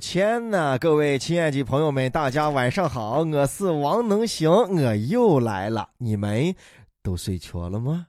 天呐！各位亲爱的朋友们，大家晚上好，我是王能行，我又来了。你们都睡着了吗？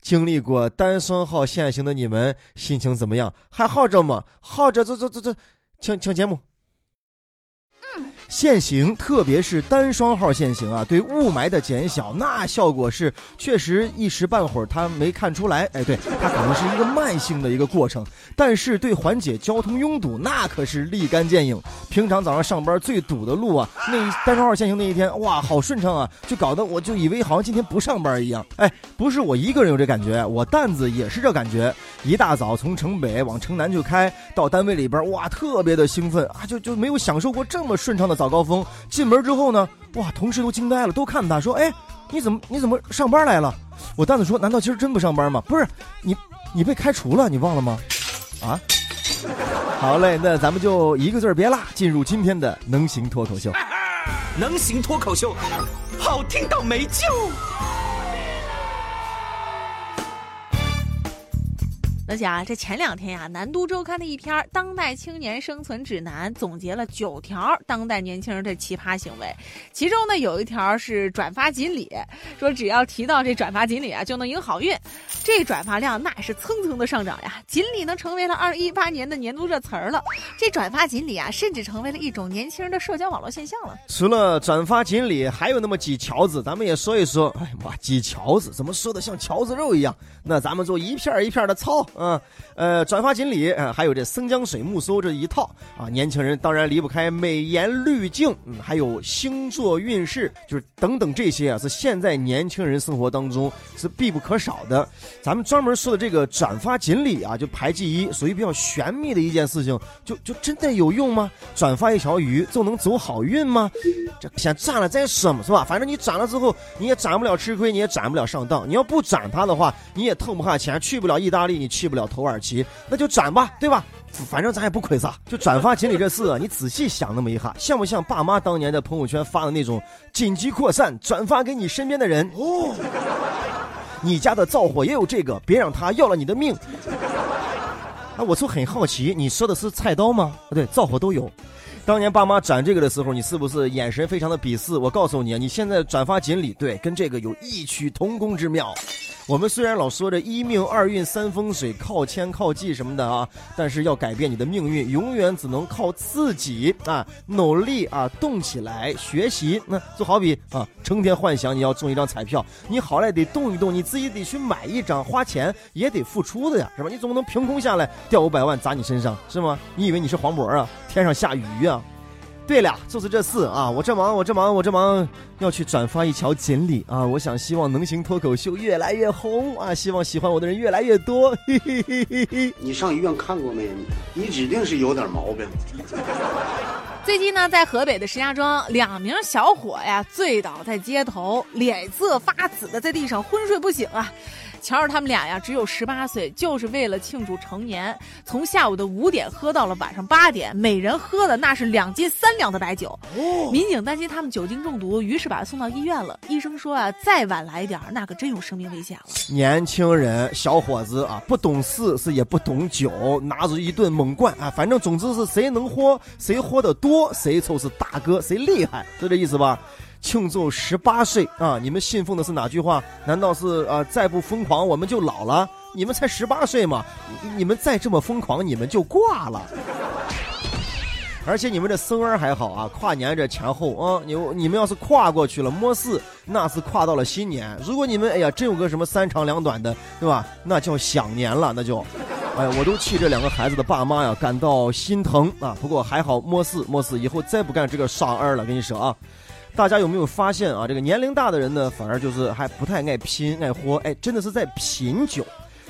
经历过单双号限行的你们心情怎么样？还耗着吗？耗着，走走走走，请请节目。限行，特别是单双号限行啊，对雾霾的减小，那效果是确实一时半会儿他没看出来。哎，对，它可能是一个慢性的一个过程，但是对缓解交通拥堵，那可是立竿见影。平常早上上班最堵的路啊，那单双号限行那一天，哇，好顺畅啊，就搞得我就以为好像今天不上班一样。哎，不是我一个人有这感觉，我担子也是这感觉。一大早从城北往城南就开到单位里边，哇，特别的兴奋啊，就就没有享受过这么顺畅的。早高峰进门之后呢，哇，同事都惊呆了，都看他说：“哎，你怎么你怎么上班来了？”我蛋子说：“难道今儿真不上班吗？不是，你你被开除了，你忘了吗？”啊，好嘞，那咱们就一个字儿别落，进入今天的能行脱口秀。能行脱口秀，好听到没救。而且啊这前两天呀，南都周刊的一篇《当代青年生存指南》总结了九条当代年轻人的奇葩行为，其中呢有一条是转发锦鲤，说只要提到这转发锦鲤啊，就能迎好运。这转发量那是蹭蹭的上涨呀，锦鲤呢成为了二零一八年的年度热词儿了。这转发锦鲤啊，甚至成为了一种年轻人的社交网络现象了。除了转发锦鲤，还有那么几条子，咱们也说一说。哎妈，几条子怎么说的像条子肉一样？那咱们就一片一片的抄。嗯，呃，转发锦鲤，啊，还有这生姜水木搜这一套啊，年轻人当然离不开美颜滤镜，嗯，还有星座运势，就是等等这些啊，是现在年轻人生活当中是必不可少的。咱们专门说的这个转发锦鲤啊，就排第一，属于比较玄秘的一件事情，就就真的有用吗？转发一条鱼就能走好运吗？这先斩了再说嘛，是吧？反正你斩了之后，你也斩不了吃亏，你也斩不了上当。你要不斩它的话，你也腾不下钱，去不了意大利，你去。去不了土耳其，那就转吧，对吧？反正咱也不亏啥。就转发锦鲤这事，你仔细想那么一下，像不像爸妈当年在朋友圈发的那种紧急扩散，转发给你身边的人？哦，你家的灶火也有这个，别让他要了你的命。啊，我就很好奇，你说的是菜刀吗？啊，对，灶火都有。当年爸妈转这个的时候，你是不是眼神非常的鄙视？我告诉你，你现在转发锦鲤，对，跟这个有异曲同工之妙。我们虽然老说着一命二运三风水靠天靠地什么的啊，但是要改变你的命运，永远只能靠自己啊！努力啊，动起来，学习。那就好比啊，成天幻想你要中一张彩票，你好赖得动一动，你自己得去买一张，花钱也得付出的呀，是吧？你总不能凭空下来掉五百万砸你身上，是吗？你以为你是黄渤啊？天上下雨啊？对了，就是这事啊！我这忙，我这忙，我这忙，要去转发一条锦鲤啊！我想希望能行脱口秀越来越红啊！希望喜欢我的人越来越多。嘿嘿嘿嘿嘿！你上医院看过没？你指定是有点毛病。最近呢，在河北的石家庄，两名小伙呀醉倒在街头，脸色发紫的在地上昏睡不醒啊。瞧着他们俩呀，只有十八岁，就是为了庆祝成年，从下午的五点喝到了晚上八点，每人喝的那是两斤三两的白酒。民警担心他们酒精中毒，于是把他送到医院了。医生说啊，再晚来点那可真有生命危险了。年轻人，小伙子啊，不懂事是也不懂酒，拿着一顿猛灌啊，反正总之是谁能喝，谁喝的多，谁就是大哥，谁厉害，是这意思吧。庆祝十八岁啊！你们信奉的是哪句话？难道是啊，再不疯狂我们就老了？你们才十八岁嘛！你们再这么疯狂，你们就挂了。而且你们这生儿还好啊，跨年这前后啊，你你们要是跨过去了，摸四那是跨到了新年。如果你们哎呀真有个什么三长两短的，对吧？那叫享年了，那就，哎呀，我都替这两个孩子的爸妈呀感到心疼啊。不过还好，摸四摸四以后再不干这个傻二了，跟你说啊。大家有没有发现啊？这个年龄大的人呢，反而就是还不太爱拼爱喝，哎，真的是在品酒。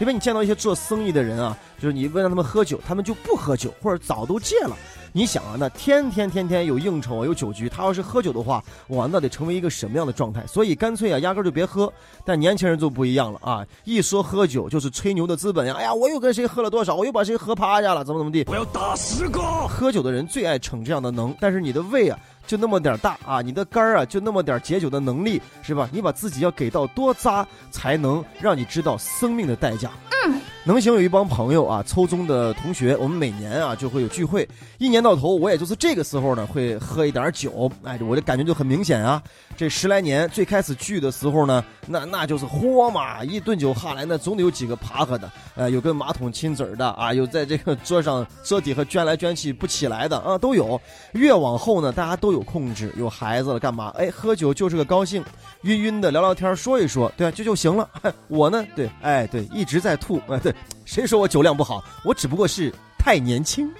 因为你见到一些做生意的人啊，就是你问他们喝酒，他们就不喝酒，或者早都戒了。你想啊，那天天天天有应酬有酒局，他要是喝酒的话，哇，那得成为一个什么样的状态？所以干脆啊，压根就别喝。但年轻人就不一样了啊，一说喝酒就是吹牛的资本呀。哎呀，我又跟谁喝了多少，我又把谁喝趴下了，怎么怎么地？我要打十个。喝酒的人最爱逞这样的能，但是你的胃啊。就那么点大啊，你的肝儿啊，就那么点解酒的能力，是吧？你把自己要给到多渣，才能让你知道生命的代价。嗯。能行有一帮朋友啊，初中的同学，我们每年啊就会有聚会，一年到头我也就是这个时候呢会喝一点酒，哎，我的感觉就很明显啊。这十来年最开始聚的时候呢，那那就是嚯嘛，一顿酒下来，那总得有几个趴下的，呃，有跟马桶亲嘴的啊，有在这个桌上桌底下卷来卷去不起来的啊，都有。越往后呢，大家都有控制，有孩子了干嘛？哎，喝酒就是个高兴，晕晕的聊聊天说一说，对啊，这就行了。我呢，对，哎，对，一直在吐，哎，对。谁说我酒量不好？我只不过是太年轻。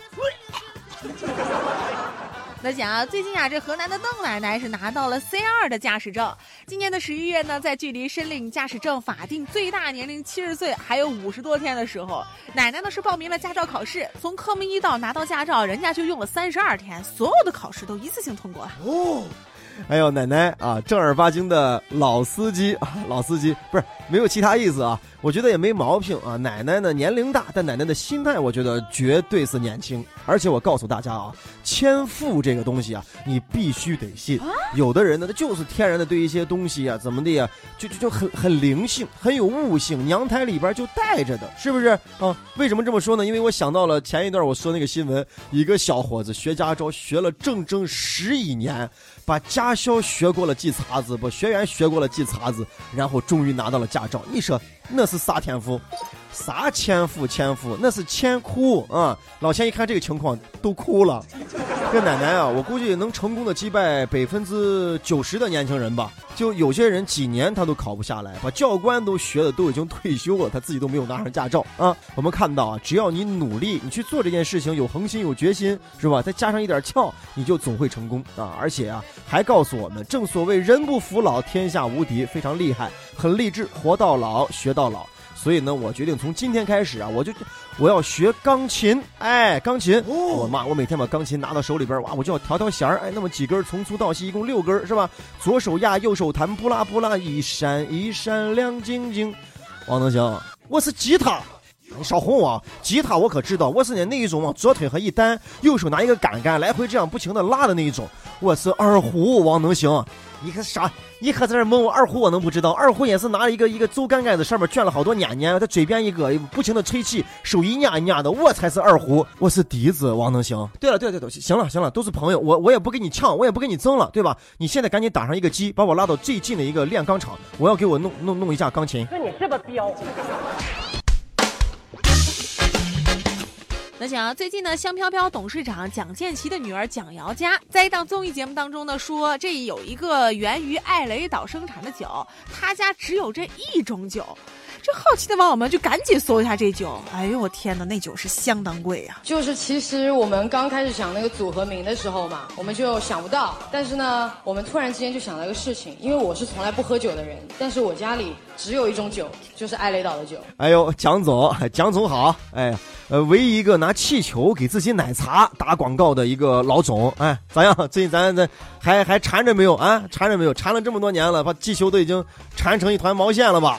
那讲啊，最近啊，这河南的邓奶奶是拿到了 C 二的驾驶证。今年的十一月呢，在距离申领驾驶证法定最大年龄七十岁还有五十多天的时候，奶奶呢是报名了驾照考试。从科目一到拿到驾照，人家就用了三十二天，所有的考试都一次性通过了。哦。哎呦，奶奶啊，正儿八经的老司机啊，老司机不是没有其他意思啊，我觉得也没毛病啊。奶奶呢年龄大，但奶奶的心态我觉得绝对是年轻。而且我告诉大家啊，天赋这个东西啊，你必须得信。有的人呢，他就是天然的对一些东西啊，怎么的呀，就就就很很灵性，很有悟性，娘胎里边就带着的，是不是啊？为什么这么说呢？因为我想到了前一段我说那个新闻，一个小伙子学驾照学了整整十一年。把驾校学过了几茬子，不学员学过了几茬子，然后终于拿到了驾照。你说那是啥天赋？啥千富千富？那是千哭啊！老千一看这个情况都哭了。这奶奶啊，我估计能成功的击败百分之九十的年轻人吧。就有些人几年他都考不下来，把教官都学的都已经退休了，他自己都没有拿上驾照啊。我们看到啊，只要你努力，你去做这件事情，有恒心有决心，是吧？再加上一点窍，你就总会成功啊！而且啊，还告诉我们，正所谓人不服老，天下无敌，非常厉害，很励志，活到老学到老。所以呢，我决定从今天开始啊，我就我要学钢琴，哎，钢琴，我妈，我每天把钢琴拿到手里边，哇，我就要调调弦儿，哎，那么几根，从粗到细，一共六根，是吧？左手压，右手弹，不拉不拉，一闪一闪亮晶晶。王能行，我是吉他，你少哄我，吉他我可知道，我是那那一种往左腿上一单，右手拿一个杆杆来回这样不停的拉的那一种，我是二胡，王能行。你可啥？你可在这蒙我二胡？我能不知道？二胡也是拿了一个一个竹竿杆子，上面卷了好多捻捻，在嘴边一个不停的吹气，手一压一压的。我才是二胡，我是笛子。王能行。对了，对了，对了，行了，行了，都是朋友，我我也不跟你呛，我也不跟你争了，对吧？你现在赶紧打上一个机，把我拉到最近的一个炼钢厂，我要给我弄弄弄一架钢琴。那你是个彪。那讲最近呢，香飘飘董事长蒋建奇的女儿蒋瑶佳在一档综艺节目当中呢说，这有一个源于艾雷岛生产的酒，他家只有这一种酒。这好奇的网友们就赶紧搜一下这酒。哎呦我天哪，那酒是相当贵呀！就是其实我们刚开始想那个组合名的时候嘛，我们就想不到。但是呢，我们突然之间就想到一个事情，因为我是从来不喝酒的人，但是我家里只有一种酒，就是艾雷岛的酒。哎呦，蒋总，蒋总好！哎，呃，唯一一个拿气球给自己奶茶打广告的一个老总，哎，咋样？最近咱咱还还缠着没有啊？缠着没有？缠了这么多年了，把气球都已经缠成一团毛线了吧？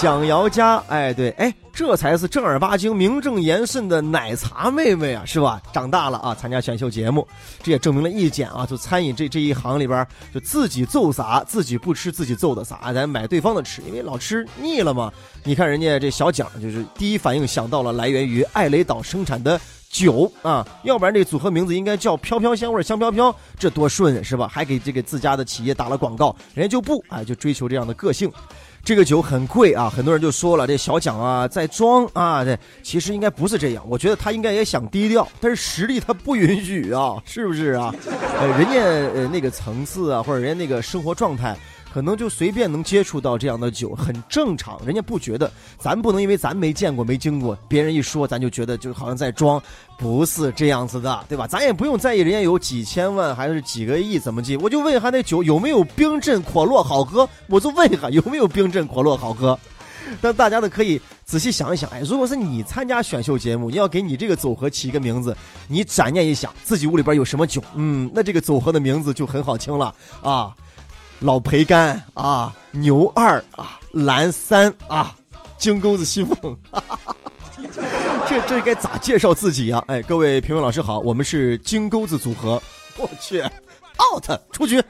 蒋瑶佳，哎，对，哎，这才是正儿八经、名正言顺的奶茶妹妹啊，是吧？长大了啊，参加选秀节目，这也证明了一点啊，就餐饮这这一行里边，就自己揍啥，自己不吃，自己揍的啥，咱买对方的吃，因为老吃腻了嘛。你看人家这小蒋，就是第一反应想到了来源于艾雷岛生产的酒啊，要不然这组合名字应该叫飘飘香味香飘飘，这多顺是吧？还给这个自家的企业打了广告，人家就不哎，就追求这样的个性。这个酒很贵啊，很多人就说了，这小蒋啊在装啊，这其实应该不是这样。我觉得他应该也想低调，但是实力他不允许啊，是不是啊？呃，人家呃那个层次啊，或者人家那个生活状态。可能就随便能接触到这样的酒，很正常。人家不觉得，咱不能因为咱没见过、没经过，别人一说，咱就觉得就好像在装，不是这样子的，对吧？咱也不用在意人家有几千万还是几个亿怎么记，我就问一下那酒有没有冰镇可乐好喝，我就问一下有没有冰镇可乐好喝。但大家都可以仔细想一想，哎，如果是你参加选秀节目，你要给你这个组合起一个名字，你转念一想，自己屋里边有什么酒，嗯，那这个组合的名字就很好听了啊。老培干啊，牛二啊，蓝三啊，金钩子西凤，这这该咋介绍自己呀？哎，各位评委老师好，我们是金钩子组合。我去，out 出局。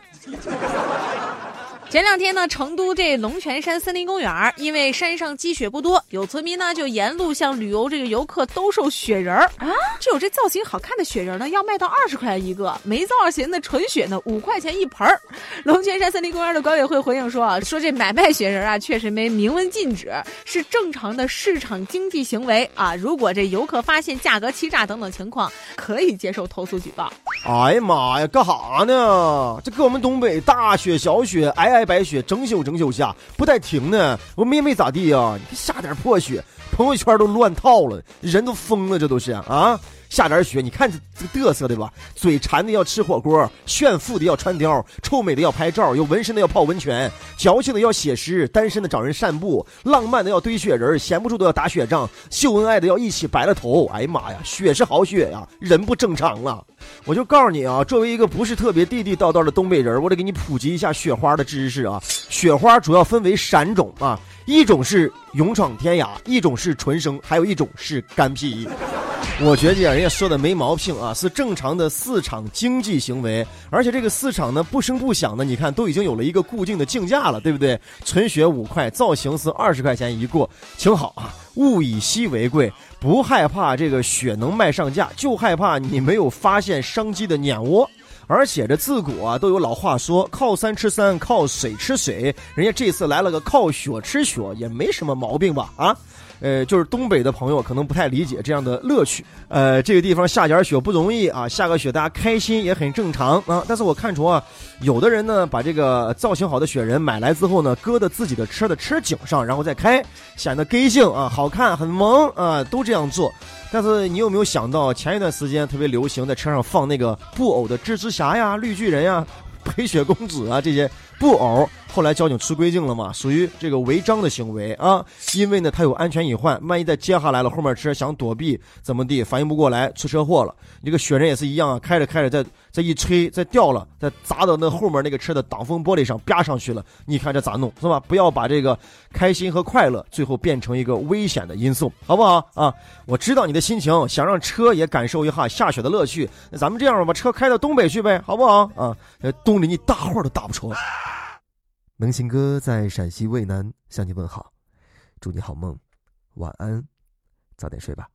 前两天呢，成都这龙泉山森林公园，因为山上积雪不多，有村民呢就沿路向旅游这个游客兜售雪人儿啊。只有这造型好看的雪人呢，要卖到二十块钱一个；没造型的纯雪呢，五块钱一盆儿。龙泉山森林公园的管委会回应说啊，说这买卖雪人啊，确实没明文禁止，是正常的市场经济行为啊。如果这游客发现价格欺诈等等情况，可以接受投诉举报。哎呀妈呀，干哈呢？这搁我们东北大雪小雪皑白雪整宿整宿下不带停的，我们也没咋地呀。下点破雪，朋友圈都乱套了，人都疯了，这都是啊。下点雪，你看这这个嘚瑟的吧？嘴馋的要吃火锅，炫富的要穿貂，臭美的要拍照，有纹身的要泡温泉，矫情的要写诗，单身的找人散步，浪漫的要堆雪人，闲不住的要打雪仗，秀恩爱的要一起白了头。哎呀妈呀，雪是好雪呀，人不正常了。我就告诉你啊，作为一个不是特别地地道道的东北人，我得给你普及一下雪花的知识啊。雪花主要分为三种啊，一种是勇闯天涯，一种是纯生，还有一种是干皮。我觉得人家说的没毛病啊，是正常的市场经济行为，而且这个市场呢不声不响的，你看都已经有了一个固定的竞价了，对不对？纯血五块，造型是二十块钱一个，挺好啊。物以稀为贵，不害怕这个血能卖上价，就害怕你没有发现商机的碾窝。而且这自古啊都有老话说，靠山吃山，靠水吃水，人家这次来了个靠雪吃雪，也没什么毛病吧？啊？呃，就是东北的朋友可能不太理解这样的乐趣。呃，这个地方下点雪不容易啊，下个雪大家开心也很正常啊。但是我看出啊，有的人呢把这个造型好的雪人买来之后呢，搁在自己的车的车顶上，然后再开，显得个性啊，好看很萌啊，都这样做。但是你有没有想到，前一段时间特别流行在车上放那个布偶的蜘蛛侠呀、绿巨人呀、白雪公主啊这些布偶？后来交警出规定了嘛，属于这个违章的行为啊，因为呢他有安全隐患，万一再接下来了，后面车想躲避怎么地，反应不过来出车祸了。你这个雪人也是一样啊，开着开着再再一吹再掉了，再砸到那后面那个车的挡风玻璃上，啪上去了。你看这咋弄是吧？不要把这个开心和快乐最后变成一个危险的因素，好不好啊？我知道你的心情，想让车也感受一下下雪的乐趣。那咱们这样吧，把车开到东北去呗，好不好啊？呃，东里你大话都打不出来。能行哥在陕西渭南向你问好，祝你好梦，晚安，早点睡吧。